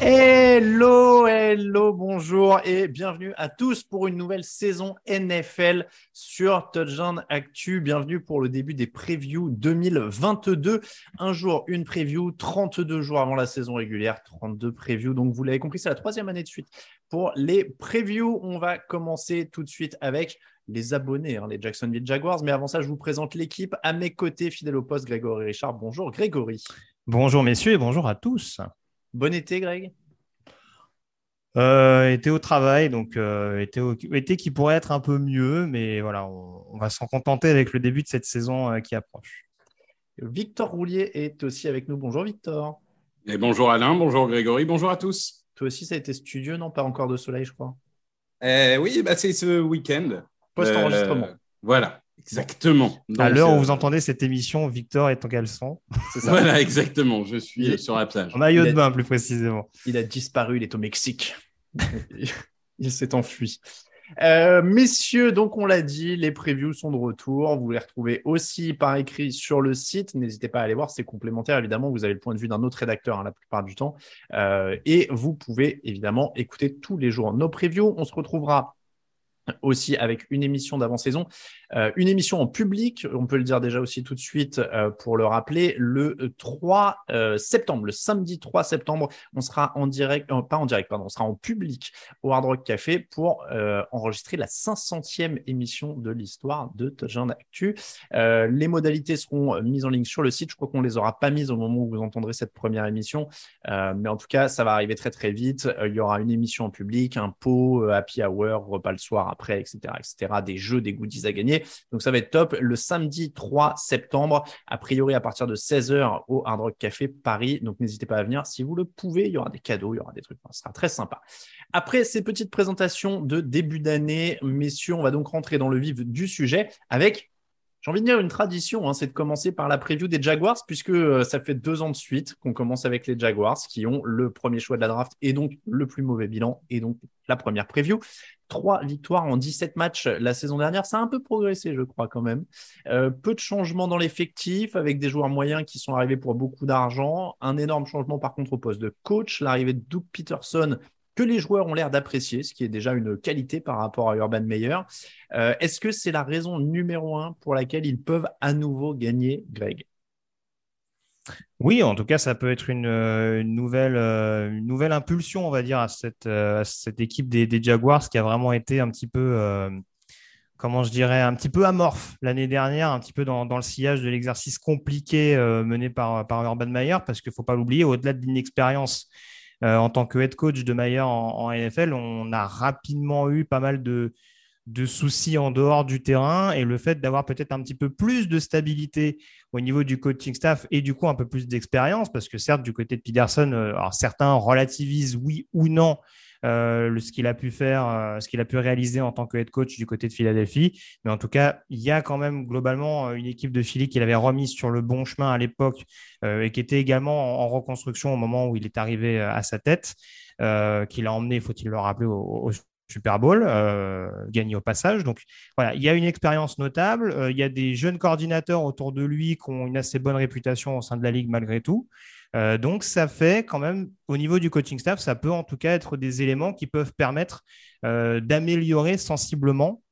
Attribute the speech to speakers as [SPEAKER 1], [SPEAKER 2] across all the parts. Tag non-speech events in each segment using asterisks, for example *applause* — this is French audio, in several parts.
[SPEAKER 1] Hello, hello, bonjour et bienvenue à tous pour une nouvelle saison NFL sur Touchdown Actu. Bienvenue pour le début des previews 2022. Un jour, une preview, 32 jours avant la saison régulière, 32 previews. Donc, vous l'avez compris, c'est la troisième année de suite pour les previews. On va commencer tout de suite avec les abonnés, hein, les Jacksonville Jaguars. Mais avant ça, je vous présente l'équipe. À mes côtés, fidèle au poste, Grégory Richard. Bonjour, Grégory.
[SPEAKER 2] Bonjour, messieurs, et bonjour à tous.
[SPEAKER 1] Bon été, Greg
[SPEAKER 2] euh, été au travail, donc euh, été, qui pourrait être un peu mieux, mais voilà, on, va s'en contenter avec le début de cette saison euh, qui approche.
[SPEAKER 1] Victor Roulier est aussi avec nous. Bonjour Victor.
[SPEAKER 3] Et bonjour Alain, bonjour Grégory, bonjour à tous.
[SPEAKER 1] Toi aussi, ça a été studieux, non? Pas encore de soleil, je crois.
[SPEAKER 3] oui, bah, c'est ce week-end.
[SPEAKER 1] Post-enregistrement.
[SPEAKER 3] voilà, exactement.
[SPEAKER 2] à l'heure où vous entendez cette émission, Victor est en caleçon.
[SPEAKER 3] Ça. Voilà, exactement. Je suis sur la plage.
[SPEAKER 2] En maillot de bain, plus précisément.
[SPEAKER 1] Il a disparu, il est au Mexique. *laughs* il s'est enfui. Euh, messieurs, donc on l'a dit, les previews sont de retour. Vous les retrouvez aussi par écrit sur le site. N'hésitez pas à aller voir, c'est complémentaire. Évidemment, vous avez le point de vue d'un autre rédacteur hein, la plupart du temps. Euh, et vous pouvez évidemment écouter tous les jours nos previews. On se retrouvera aussi avec une émission d'avant-saison, euh, une émission en public, on peut le dire déjà aussi tout de suite euh, pour le rappeler, le 3 euh, septembre, le samedi 3 septembre, on sera en direct, pas en direct, pardon, on sera en public au Hard Rock Café pour enregistrer la 500e émission de l'histoire de Touchdown Actu. les modalités seront mises en ligne sur le site, je crois qu'on les aura pas mises au moment où vous entendrez cette première émission, mais en tout cas, ça va arriver très très vite. il y aura une émission en public, un pot, happy hour, repas le soir après, etc., etc., des jeux, des goodies à gagner. Donc ça va être top. Le samedi 3 septembre, a priori à partir de 16h au Hard Rock Café Paris. Donc n'hésitez pas à venir si vous le pouvez. Il y aura des cadeaux, il y aura des trucs. Ce sera très sympa. Après ces petites présentations de début d'année, messieurs, on va donc rentrer dans le vif du sujet avec j'ai envie de dire une tradition, hein, c'est de commencer par la preview des Jaguars, puisque euh, ça fait deux ans de suite qu'on commence avec les Jaguars, qui ont le premier choix de la draft et donc le plus mauvais bilan, et donc la première preview. Trois victoires en 17 matchs la saison dernière, ça a un peu progressé, je crois, quand même. Euh, peu de changements dans l'effectif, avec des joueurs moyens qui sont arrivés pour beaucoup d'argent. Un énorme changement, par contre, au poste de coach. L'arrivée de Doug Peterson, que les joueurs ont l'air d'apprécier, ce qui est déjà une qualité par rapport à Urban Meyer. Euh, est-ce que c'est la raison numéro un pour laquelle ils peuvent à nouveau gagner, Greg?
[SPEAKER 2] Oui, en tout cas, ça peut être une, euh, nouvelle, euh, nouvelle impulsion, on va dire, à cette, cette équipe des, Jaguars qui a vraiment été un petit peu, comment je dirais, un petit peu amorphe l'année dernière, un petit peu dans, le sillage de l'exercice compliqué mené par, par Urban Meyer, parce qu'il ne faut pas l'oublier, au-delà de l'inexpérience euh, en tant que head coach de Mayer en, NFL, on a rapidement eu pas mal de, soucis en dehors du terrain et le fait d'avoir peut-être un petit peu plus de stabilité au niveau du coaching staff et du coup un peu plus d'expérience parce que certes du côté de Peterson, euh, certains relativisent oui ou non euh, ce qu'il a pu faire, euh, ce qu'il a pu réaliser en tant que head coach du côté de Philadelphie. Mais en tout cas, il y a quand même globalement euh, une équipe de Philly qu'il avait remise sur le bon chemin à l'époque et qui était également en, reconstruction au moment où il est arrivé à sa tête, qu'il a emmené, faut-il le rappeler, au, Super Bowl, gagné au passage. Donc voilà, il y a une expérience notable. il y a des jeunes coordinateurs autour de lui qui ont une assez bonne réputation au sein de la ligue malgré tout. Euh, donc, ça fait quand même, au niveau du coaching staff, ça peut en tout cas être des éléments qui peuvent permettre euh, d'améliorer sensiblement,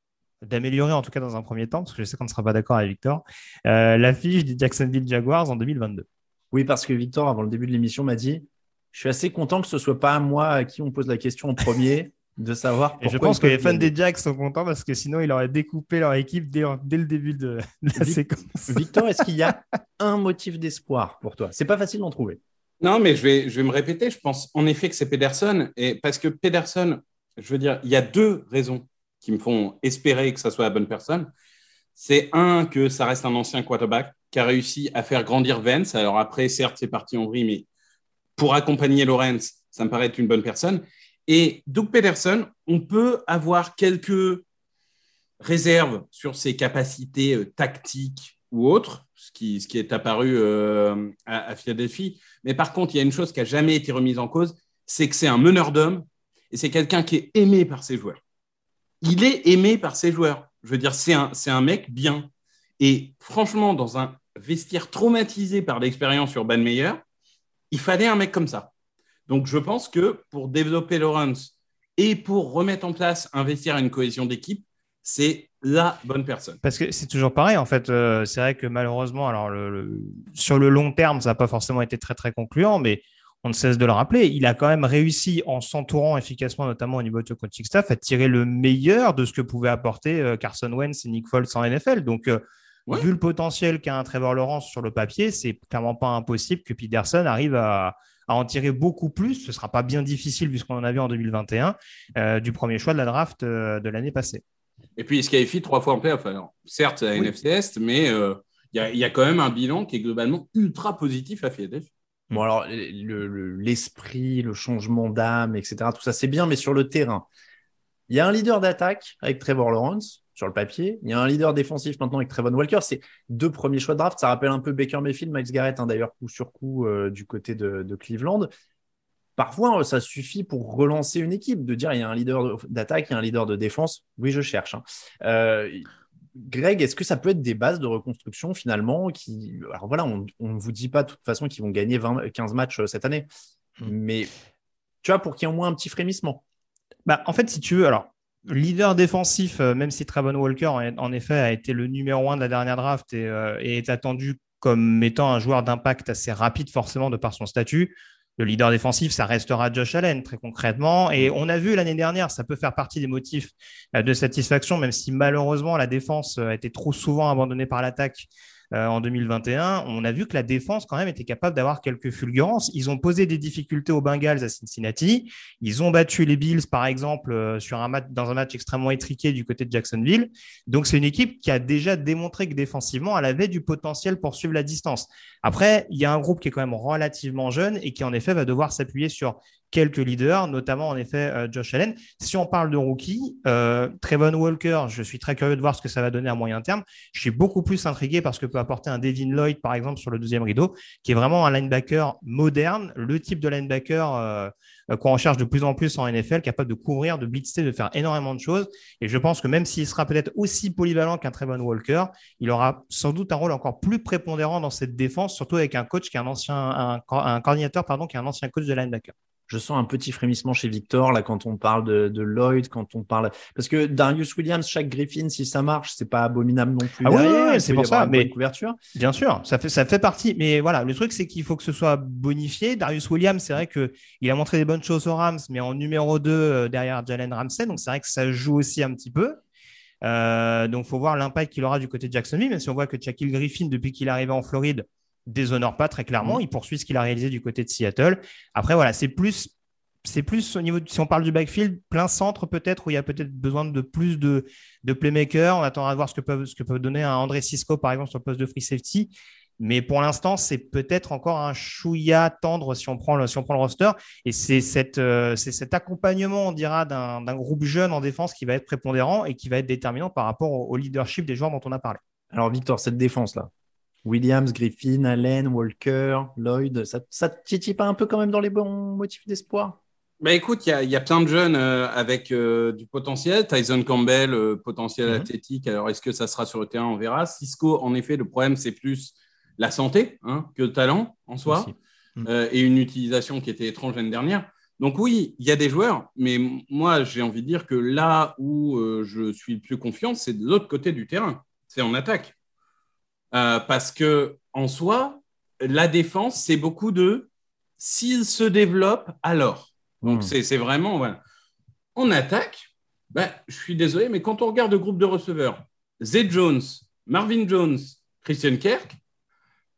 [SPEAKER 2] d'améliorer en tout cas dans un premier temps, parce que je sais qu'on ne sera pas d'accord avec Victor, euh, la fiche des Jacksonville Jaguars en 2022.
[SPEAKER 1] Oui, parce que Victor, avant le début de l'émission, m'a dit Je suis assez content que ce ne soit pas moi à qui on pose la question en premier de savoir.
[SPEAKER 2] Et je pense que les fans des Jacks sont contents parce que sinon, ils auraient découpé leur équipe dès, le début de, la séquence.
[SPEAKER 1] Victor, est-ce qu'il y a *laughs* un motif d'espoir pour toi? C'est pas facile d'en trouver.
[SPEAKER 3] Non, mais je vais, je vais me répéter. Je pense en effet que c'est Pedersen. Et parce que Pedersen, je veux dire, il y a deux raisons qui me font espérer que ça soit la bonne personne. C'est un, que ça reste un ancien quarterback qui a réussi à faire grandir Vance. Alors après, certes, c'est parti en vrille, mais pour accompagner Lawrence, ça me paraît être une bonne personne. Et Doug Pederson, on peut avoir quelques réserves sur ses capacités euh, tactiques ou autres, ce qui, est apparu euh, à, Philadelphie. Mais par contre, il y a une chose qui n'a jamais été remise en cause, c'est que c'est un meneur d'hommes et c'est quelqu'un qui est aimé par ses joueurs. Il est aimé par ses joueurs. Je veux dire, c'est un, c'est un mec bien. Et franchement, dans un vestiaire traumatisé par l'expérience Urban Meyer, il fallait un mec comme ça. Donc, je pense que pour développer Lawrence et pour remettre en place un vestiaire et une cohésion d'équipe, c'est la bonne personne.
[SPEAKER 2] Parce que c'est toujours pareil, en fait. Euh, c'est vrai que malheureusement, alors sur le long terme, ça n'a pas forcément été très, très concluant, mais on ne cesse de le rappeler. Il a quand même réussi, en s'entourant efficacement, notamment au niveau de coaching staff, à tirer le meilleur de ce que pouvaient apporter euh, Carson Wentz et Nick Foles en NFL. Donc, euh, vu le potentiel qu'a un Trevor Lawrence sur le papier, c'est clairement pas impossible que Peterson arrive à, en tirer beaucoup plus. Ce ne sera pas bien difficile, vu ce qu'on en a vu en 2021, du premier choix de la draft de l'année passée.
[SPEAKER 3] Et puis, il se qualifie trois fois en playoff? Alors, certes, à NFC Est, mais euh, il y, a quand même un bilan qui est globalement ultra positif à Philadelphie.
[SPEAKER 1] Bon, alors, l'esprit, le, changement d'âme, etc., tout ça, c'est bien, mais sur le terrain, il y a un leader d'attaque avec Trevor Lawrence sur le papier. Il y a un leader défensif maintenant avec Trevor Walker. C'est deux premiers choix de draft. Ça rappelle un peu Baker Mayfield, Miles Garrett, hein, d'ailleurs, coup sur coup euh, du côté de Cleveland parfois, ça suffit pour relancer une équipe, de dire il y a un leader d'attaque, il y a un leader de défense. Oui, je cherche. Hein. Euh, Greg, est-ce que ça peut être des bases de reconstruction finalement qui... Alors voilà, on ne vous dit pas de toute façon qu'ils vont gagner 20, 15 matchs euh, cette année, hmm. mais tu vois, pour qu'il y ait au moins un petit frémissement.
[SPEAKER 2] Bah, en fait, si tu veux, alors, leader défensif, euh, même si Travon Walker, en effet, a été le numéro un de la dernière draft et, et est attendu comme étant un joueur d'impact assez rapide, forcément, de par son statut le leader défensif, ça restera Josh Allen, très concrètement. Et on a vu l'année dernière, ça peut faire partie des motifs euh, de satisfaction, même si malheureusement la défense a été trop souvent abandonnée par l'attaque euh, en 2021, on a vu que la défense quand même était capable d'avoir quelques fulgurances. Ils ont posé des difficultés aux Bengals à Cincinnati. Ils ont battu les Bills, par exemple, euh, sur un match, dans un match extrêmement étriqué du côté de Jacksonville. Donc c'est une équipe qui a déjà démontré que défensivement, elle avait du potentiel pour suivre la distance. Après, il y a un groupe qui est quand même relativement jeune et qui en effet va devoir s'appuyer sur quelques leaders, notamment en effet euh, Josh Allen. Si on parle de rookie, euh, Trevon Walker, je suis très curieux de voir ce que ça va donner à moyen terme. Je suis beaucoup plus intrigué parce que peut apporter un Devin Lloyd, par exemple, sur le deuxième rideau, qui est vraiment un linebacker moderne, le type de linebacker euh, qu'on recherche de plus en plus en NFL, capable de couvrir, de blitzer, de faire énormément de choses. Et je pense que même s'il sera peut-être aussi polyvalent qu'un Trevon Walker, il aura sans doute un rôle encore plus prépondérant dans cette défense, surtout avec un coach qui est un ancien, un coordinateur, pardon, qui est un ancien coach de linebacker
[SPEAKER 1] je sens un petit frémissement chez Victor là quand on parle de, Lloyd, quand on parle parce que Darius Williams, chaque Griffin, si ça marche, c'est pas abominable non plus.
[SPEAKER 2] Ah oui, c'est pour ça. Mais
[SPEAKER 1] couverture.
[SPEAKER 2] Bien sûr, ça fait ça fait partie. Mais voilà, le truc c'est qu'il faut que ce soit bonifié. Darius Williams, c'est vrai que il a montré des bonnes choses aux Rams, mais en numéro 2 euh, derrière Jalen Ramsey, donc c'est vrai que ça joue aussi un petit peu. Euh, donc, faut voir l'impact qu'il aura du côté de Jacksonville, même si on voit que Shaquille Griffin, depuis qu'il est arrivé en Floride, déshonore pas très clairement. Mm. Il poursuit ce qu'il a réalisé du côté de Seattle. Après, voilà, c'est plus, c'est plus au niveau, si on parle du backfield, plein centre peut-être, où il y a peut-être besoin de plus de, de playmakers. On attendra de voir ce que peuvent, ce que peut donner un André Cisco, par exemple, sur le poste de free safety. Mais pour l'instant, c'est peut-être encore un chouïa tendre si on prend le, si on prend le roster. Et c'est cette, euh, c'est cet accompagnement, on dira, d'un, groupe jeune en défense qui va être prépondérant et qui va être déterminant par rapport au leadership des joueurs dont on a parlé.
[SPEAKER 1] Alors, Victor, cette défense-là, Williams, Griffin, Allen, Walker, Lloyd, ça, ça te titille pas un peu quand même dans les bons motifs d'espoir?
[SPEAKER 3] Bah écoute, il y, a plein de jeunes euh, avec euh, du potentiel. Tyson Campbell, euh, potentiel mhm. athlétique. Alors, est-ce que ça sera sur le terrain? On verra. Cisco, en effet, le problème, c'est plus la santé hein, que le talent en soi mhm. et une utilisation qui était étrange l'année dernière. Donc, oui, il y a des joueurs, mais moi, j'ai envie de dire que là où je suis le plus confiant, c'est de l'autre côté du terrain. C'est en attaque. Euh, parce que en soi, la défense, c'est beaucoup de s'il se développe, alors. Donc, hmm. c'est vraiment. Voilà. On attaque. Ben, je suis désolé, mais quand on regarde le groupe de receveurs, Zay Jones, Marvin Jones, Christian Kirk,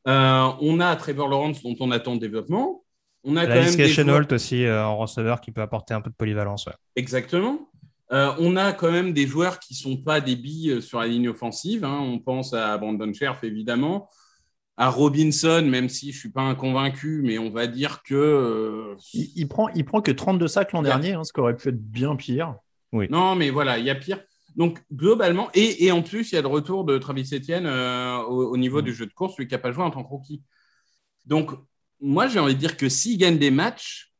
[SPEAKER 3] euh, on a Trevor Lawrence dont on attend le développement. On
[SPEAKER 2] a la quand même Holt aussi euh, en receveur qui peut apporter un peu de polyvalence.
[SPEAKER 3] Exactement. Euh, on a quand même des joueurs qui ne sont pas des billes euh, sur la ligne offensive. Hein. On pense à Brandon Scherf, évidemment, à Robinson, même si je ne suis pas un convaincu, mais on va dire que. Euh,
[SPEAKER 1] il, prend, il prend que 32 sacs l'an dernier, hein, ce qui aurait pu être bien pire.
[SPEAKER 3] Oui. Non, mais voilà, il y a pire. Donc, globalement, et, en plus, il y a le retour de Travis Etienne au, niveau mm. du jeu de course, lui qui n'a pas joué en tant que rookie. Donc, moi, j'ai envie de dire que s'il gagne des matchs,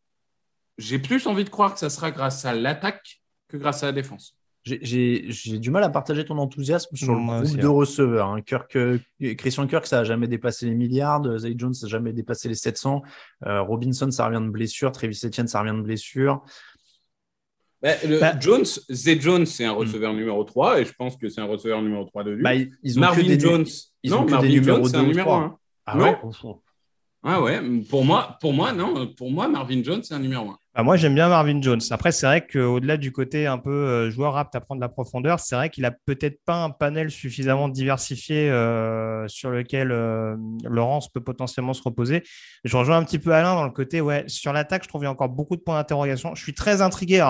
[SPEAKER 3] j'ai plus envie de croire que ça sera grâce à l'attaque que grâce à la défense.
[SPEAKER 1] J'ai du mal à partager ton enthousiasme sur le groupe de receveurs. Hein. Euh, Christian Kirk, ça n'a jamais dépassé les milliards. Zay Jones, ça n'a jamais dépassé les 700. Euh, Robinson, ça revient de blessure. Travis Etienne, ça revient de blessure.
[SPEAKER 3] Bah, bah, Jones, Zay Jones, c'est un hmm. receveur numéro 3 et je pense que c'est un receveur numéro 3 de lui.
[SPEAKER 1] Bah, ils ont Marvin Jones,
[SPEAKER 3] ils non, Marvin Jones, c'est un numéro 1. Ah ouais ah ouais, pour moi, pour moi, non, pour moi, Marvin Jones, c'est un numéro 1.
[SPEAKER 2] Bah, moi, j'aime bien Marvin Jones. Après, c'est vrai qu'au-delà du côté un peu euh, joueur apte à prendre la profondeur, c'est vrai qu'il a peut-être pas un panel suffisamment diversifié euh, sur lequel euh, Laurence peut potentiellement se reposer. Je rejoins un petit peu Alain dans le côté, ouais, sur l'attaque, je trouve qu'il y a encore beaucoup de points d'interrogation. Je suis très intrigué.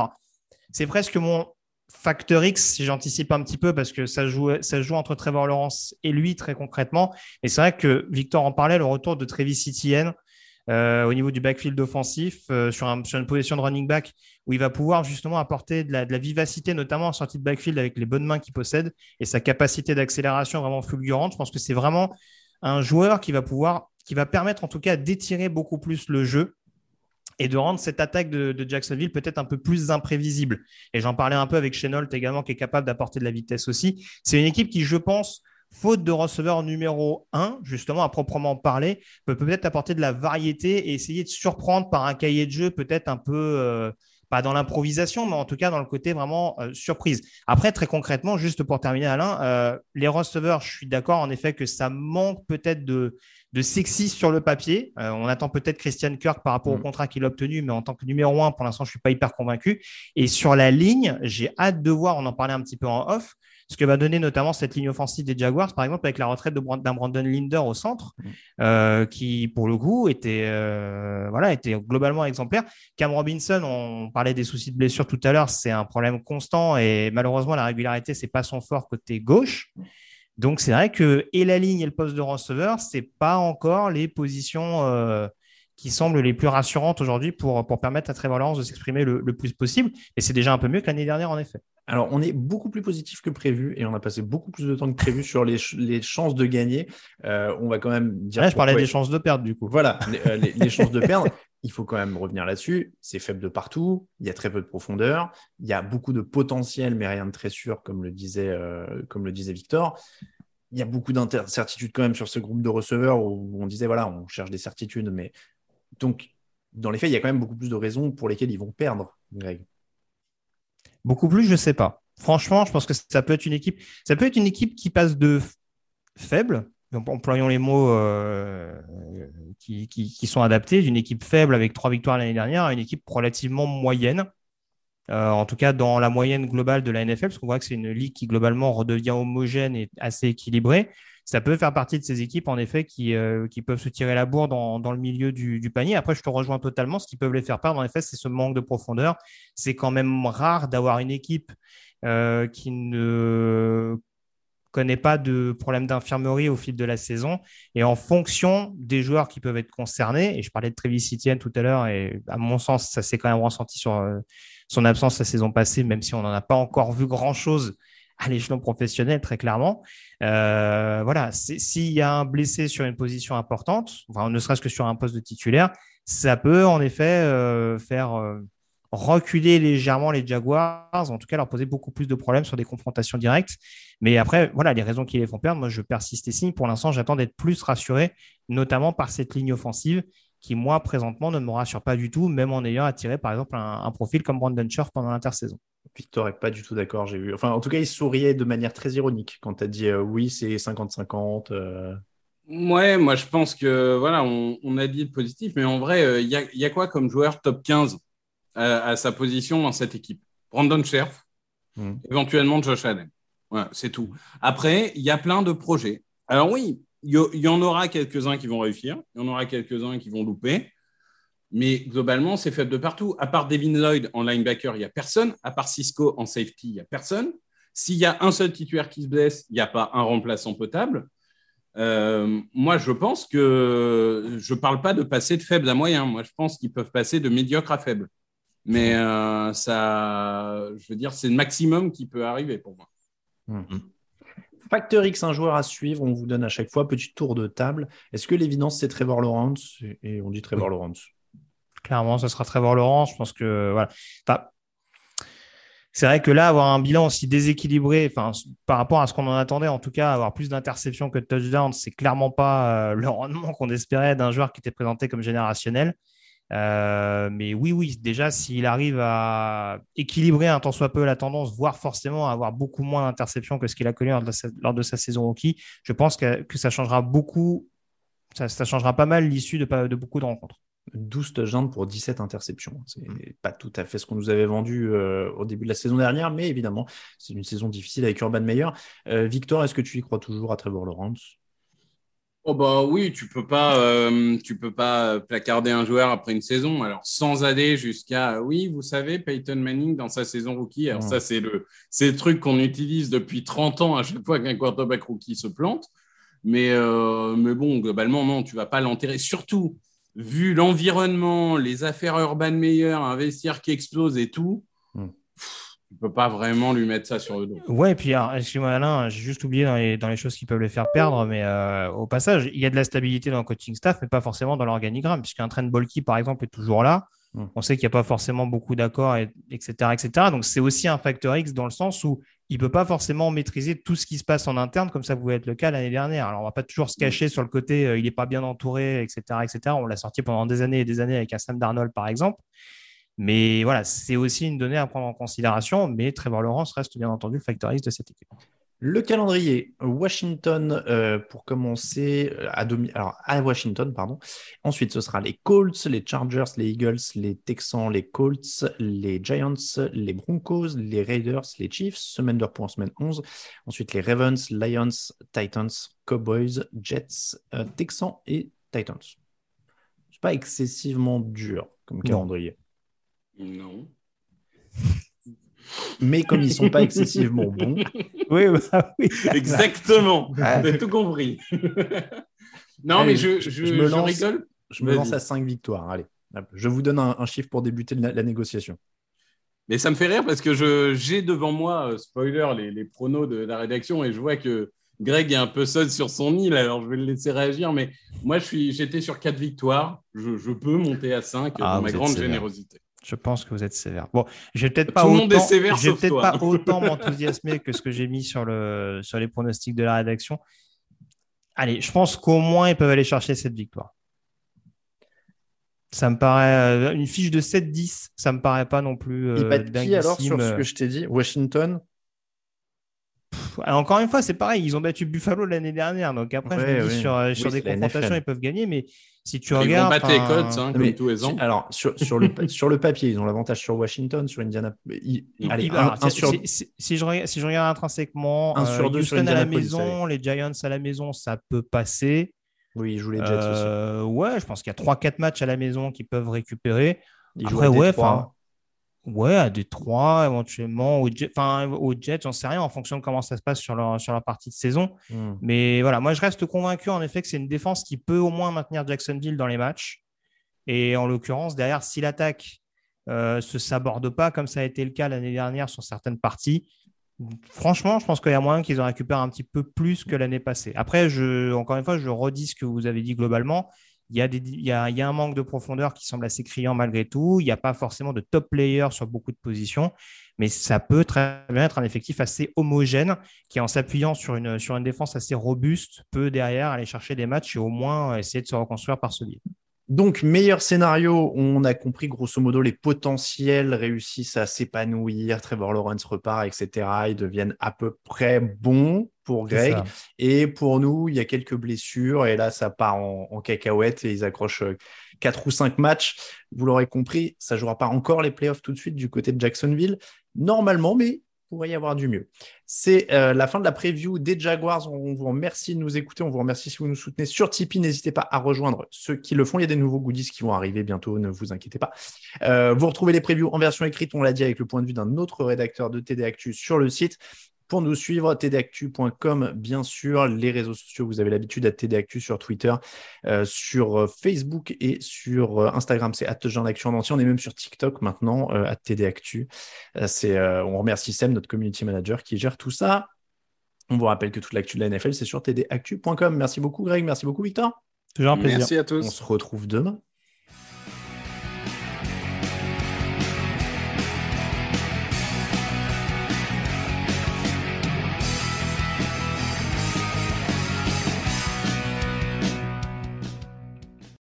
[SPEAKER 2] c'est presque mon facteur X, si j'anticipe un petit peu, parce que ça joue, ça joue entre Trevor Lawrence et lui très concrètement. Et c'est vrai que Victor en parlait, le retour de Travis Etienne euh, au niveau du backfield offensif euh, sur, une position de running back où il va pouvoir justement apporter de la, vivacité, notamment en sortie de backfield avec les bonnes mains qu'il possède et sa capacité d'accélération vraiment fulgurante. Je pense que c'est vraiment un joueur qui va pouvoir, qui va permettre en tout cas d'étirer beaucoup plus le jeu et de rendre cette attaque de, Jacksonville peut-être un peu plus imprévisible. Et j'en parlais un peu avec Chenault également, qui est capable d'apporter de la vitesse aussi. C'est une équipe qui, je pense, faute de receveur numéro 1, justement, à proprement parler, peut peut-être apporter de la variété et essayer de surprendre par un cahier de jeu peut-être un peu, euh, pas dans l'improvisation, mais en tout cas dans le côté vraiment euh, surprise. Après, très concrètement, juste pour terminer, Alain, euh, les receveurs, je suis d'accord en effet que ça manque peut-être de, de sexy sur le papier. on attend peut-être Christian Kirk par rapport au mm. contrat qu'il a obtenu, mais en tant que numéro 1, pour l'instant, je ne suis pas hyper convaincu. Et sur la ligne, j'ai hâte de voir, on en parlait un petit peu en off, ce que va donner notamment cette ligne offensive des Jaguars, par exemple, avec la retraite d'un Brandon Linder au centre, mm. euh, qui, pour le coup, était, euh, voilà, était globalement exemplaire. Cam Robinson, on parlait des soucis de blessure tout à l'heure, c'est un problème constant et malheureusement, la régularité, c'est pas son fort côté gauche. Donc, c'est vrai que et la ligne et le poste de receveur, c'est pas encore les positions euh, qui semblent les plus rassurantes aujourd'hui pour, pour permettre à Trevor Lawrence de s'exprimer le, le, plus possible. Et c'est déjà un peu mieux que l'année dernière, en effet.
[SPEAKER 1] Alors, on est beaucoup plus positif que prévu et on a passé beaucoup plus de temps que prévu sur les, les chances de gagner. Euh, on va quand même dire.
[SPEAKER 2] je parlais des chances de perdre, du coup.
[SPEAKER 1] Voilà, *laughs* les, euh, chances de perdre. Il faut quand même revenir là-dessus. C'est faible de partout. Il y a très peu de profondeur. Il y a beaucoup de potentiel, mais rien de très sûr, comme le disait, euh, comme le disait Victor. Il y a beaucoup d'incertitudes quand même sur ce groupe de receveurs où on disait voilà, on cherche des certitudes, mais donc dans les faits, il y a quand même beaucoup plus de raisons pour lesquelles ils vont perdre, Greg.
[SPEAKER 2] Beaucoup plus, je ne sais pas. Franchement, je pense que ça peut être une équipe. Ça peut être une équipe qui passe de faible, employons les mots euh, qui, sont adaptés, d'une équipe faible avec trois victoires l'année dernière à une équipe relativement moyenne. Euh, en tout cas, dans la moyenne globale de la NFL, parce qu'on voit que c'est une ligue qui globalement redevient homogène et assez équilibrée ça peut faire partie de ces équipes, en effet, qui, euh, qui peuvent se tirer la bourre dans, dans le milieu du, panier. Après, je te rejoins totalement. Ce qui peut les faire perdre, en effet, c'est ce manque de profondeur. C'est quand même rare d'avoir une équipe euh, qui ne connaît pas de problème d'infirmerie au fil de la saison. Et en fonction des joueurs qui peuvent être concernés, et je parlais de Travis tout à l'heure, et à mon sens, ça s'est quand même ressenti sur son absence la saison passée, même si on n'en a pas encore vu grand-chose à l'échelon professionnel, très clairement. Euh, voilà, s'il y a un blessé sur une position importante, ne serait-ce que sur un poste de titulaire, ça peut en effet euh, faire euh, reculer légèrement les Jaguars, en tout cas leur poser beaucoup plus de problèmes sur des confrontations directes. Mais après, voilà, les raisons qui les font perdre, moi je persiste et signe. Pour l'instant, j'attends d'être plus rassuré, notamment par cette ligne offensive qui, moi, présentement, ne me rassure pas du tout, même en ayant attiré, par exemple, un, un profil comme Brandon Scherf pendant l'intersaison.
[SPEAKER 1] Victor n'est pas du tout d'accord, j'ai vu. Enfin, en tout cas, il souriait de manière très ironique quand tu as dit euh, oui, c'est 50-50. Euh.
[SPEAKER 3] Ouais, moi je pense que voilà, on, a dit le positif, mais en vrai, euh, il y, a, quoi comme joueur top 15 à, sa position dans cette équipe? Brandon Scherf, hmm. éventuellement Josh Allen. c'est tout. Après, il y a plein de projets. Alors oui, il y, en aura quelques-uns qui vont réussir, il y en aura quelques-uns qui vont louper. Mais globalement, c'est faible de partout. À part Devin Lloyd en linebacker, il n'y a personne. À part Cisco en safety, il n'y a personne. S'il y a un seul titulaire qui se blesse, il n'y a pas un remplaçant potable. Euh, moi, je pense que je ne parle pas de passer de faible à moyen. Moi, je pense qu'ils peuvent passer de médiocre à faible. Mais euh, ça, je veux dire, c'est le maximum qui peut arriver pour moi.
[SPEAKER 1] Mmh. Facteur X, un joueur à suivre, on vous donne à chaque fois petit tour de table. Est-ce que l'évidence c'est Trevor Lawrence? Et on dit Trevor Lawrence.
[SPEAKER 2] Clairement, ce sera Trevor Lawrence. Je pense que voilà. c'est vrai que là, avoir un bilan aussi déséquilibré, enfin, par rapport à ce qu'on en attendait, en tout cas, avoir plus d'interceptions que de touchdowns, c'est clairement pas euh, le rendement qu'on espérait d'un joueur qui était présenté comme générationnel. Euh, mais oui, oui, déjà, s'il arrive à équilibrer un tant soit peu la tendance, voire forcément avoir beaucoup moins d'interceptions que ce qu'il a connu lors de, sa, saison rookie, je pense que, ça changera beaucoup, ça, changera pas mal l'issue de, de beaucoup de rencontres.
[SPEAKER 1] 12 touchdowns pour 17 interceptions. C'est mm. pas tout à fait ce qu'on nous avait vendu euh, au début de la saison dernière, mais évidemment, c'est une saison difficile avec Urban Meyer. Euh, Victor, est-ce que tu y crois toujours à Trevor Lawrence?
[SPEAKER 3] Oh bah oui, tu peux pas, euh, tu peux pas placarder un joueur après une saison. Alors sans aller jusqu'à, oui, vous savez, Peyton Manning dans sa saison rookie. Alors ça c'est le, c'est le truc qu'on utilise depuis 30 ans à chaque fois qu'un quarterback rookie se plante. Mais, mais bon, globalement non, tu vas pas l'enterrer. Surtout, vu l'environnement, les affaires urbaines meilleures, un vestiaire qui explose et tout, hmm. Tu ne peux pas vraiment lui mettre ça sur le dos.
[SPEAKER 2] Ouais, et puis, excuse-moi Alain, j'ai juste oublié dans les, choses qui peuvent le faire perdre, mais euh, au passage, il y a de la stabilité dans le coaching staff, mais pas forcément dans l'organigramme, puisqu'un train Bolky, par exemple, est toujours là. Hmm. On sait qu'il n'y a pas forcément beaucoup d'accords, etc., etc. Donc, c'est aussi un facteur X dans le sens où il ne peut pas forcément maîtriser tout ce qui se passe en interne, comme ça pouvait être le cas l'année dernière. Alors, on ne va pas toujours se cacher sur le côté euh, il n'est pas bien entouré, etc. etc. On l'a sorti pendant des années et des années avec un Sam Darnold, par exemple. Mais voilà, c'est aussi une donnée à prendre en considération. Mais Trevor Lawrence reste bien entendu le facteur X de cette équipe.
[SPEAKER 1] Le calendrier, Washington euh, pour commencer euh, à, Alors, à Washington, pardon. Ensuite, ce sera les Colts, les Chargers, les Eagles, les Texans, les Colts, les Giants, les Broncos, les Raiders, les Chiefs, semaine de repos en semaine 11. Ensuite, les Ravens, Lions, Titans, Cowboys, Jets, euh, Texans et Titans. C'est pas excessivement dur comme calendrier.
[SPEAKER 3] Non
[SPEAKER 1] mais comme ils sont pas excessivement bons. *laughs*
[SPEAKER 2] Oui, bah oui.
[SPEAKER 3] exactement. J'ai tout compris. *laughs* non, mais je, je,
[SPEAKER 1] je, me lance,
[SPEAKER 3] rigole.
[SPEAKER 1] Je me lance à 5 victoires. Allez, je vous donne un, chiffre pour débuter la, négociation.
[SPEAKER 3] Mais ça me fait rire parce que j'ai devant moi, euh, spoiler, les, les, pronos de la rédaction et je vois que Greg est un peu seul sur son île, alors je vais le laisser réagir. Mais moi, j'étais sur 4 victoires. Je, je, peux monter à 5 ah, dans ma grande générosité.
[SPEAKER 2] Je pense que vous êtes sévère. Bon, je vais peut-être pas autant, peut-être pas autant m'enthousiasmer que ce que j'ai mis sur, le, sur les pronostics de la rédaction. Allez, je pense qu'au moins ils peuvent aller chercher cette victoire. Ça me paraît euh, une fiche de 7-10, ça me paraît pas non plus.
[SPEAKER 1] Euh, Il qui alors sur ce que je t'ai dit? Washington?
[SPEAKER 2] Encore une fois, c'est pareil, ils ont battu Buffalo l'année dernière. Donc après, je me dis sur, euh, sur des confrontations, ils peuvent gagner. Mais si tu regardes.
[SPEAKER 3] Ils vont battre les Colts, hein, comme tous les ans.
[SPEAKER 1] Alors, sur, sur, le, *laughs* sur le papier, ils ont l'avantage sur Washington, sur Indiana.
[SPEAKER 2] allez, un, sur... si, si, je regarde, si je regarde intrinsèquement, un sur euh, deux Houston à la maison, les Giants à la maison, ça peut passer.
[SPEAKER 1] Oui, ils jouent les Jets euh,
[SPEAKER 2] aussi. Ouais, je pense qu'il y a 3-4 matchs à la maison qu'ils peuvent récupérer. Ils Après, ouais, enfin Ouais, à Détroit, éventuellement, au Jet, enfin, au Jet, j'en sais rien en fonction de comment ça se passe sur leur, sur la partie de saison. Hmm. Mais voilà, moi, je reste convaincu en effet que c'est une défense qui peut au moins maintenir Jacksonville dans les matchs. Et en l'occurrence, derrière, si l'attaque euh, se saborde pas, comme ça a été le cas l'année dernière sur certaines parties, franchement, je pense qu'il y a moyen qu'ils en récupèrent un petit peu plus que l'année passée. Après, je, encore une fois, je redis ce que vous avez dit globalement. Il y, a un manque de profondeur qui semble assez criant malgré tout. Il n'y a pas forcément de top player sur beaucoup de positions, mais ça peut très bien être un effectif assez homogène qui, en s'appuyant sur une, sur une défense assez robuste, peut derrière aller chercher des matchs et au moins essayer de se reconstruire par ce biais.
[SPEAKER 1] Donc, meilleur scénario, on a compris grosso modo les potentiels réussissent à s'épanouir, Trevor Lawrence repart, etc. Ils deviennent à peu près bons pour Greg. Et pour nous, il y a quelques blessures et là, ça part en, cacahuète et ils accrochent euh, quatre ou cinq matchs. Vous l'aurez compris, ça jouera pas encore les playoffs tout de suite du côté de Jacksonville. Normalement, mais pourrait y avoir du mieux. C'est euh, la fin de la preview des Jaguars. On vous remercie de nous écouter. On vous remercie si vous nous soutenez sur Tipeee. N'hésitez pas à rejoindre ceux qui le font. Il y a des nouveaux goodies qui vont arriver bientôt. Ne vous inquiétez pas. Euh, vous retrouvez les previews en version écrite. On l'a dit avec le point de vue d'un autre rédacteur de TD Actu sur le site. Pour nous suivre, tdactu.com, bien sûr. Les réseaux sociaux, vous avez l'habitude à tdactu sur Twitter, euh, sur euh, Facebook et sur euh, Instagram. C'est @jean-actu en entier. On est même sur TikTok maintenant, à tdactu. c'est, on remercie Sem, notre community manager, qui gère tout ça. On vous rappelle que toute l'actu de la NFL, c'est sur tdactu.com. Merci beaucoup, Greg. Merci beaucoup, Victor.
[SPEAKER 2] Toujours un plaisir.
[SPEAKER 3] Merci à tous.
[SPEAKER 1] On se retrouve demain.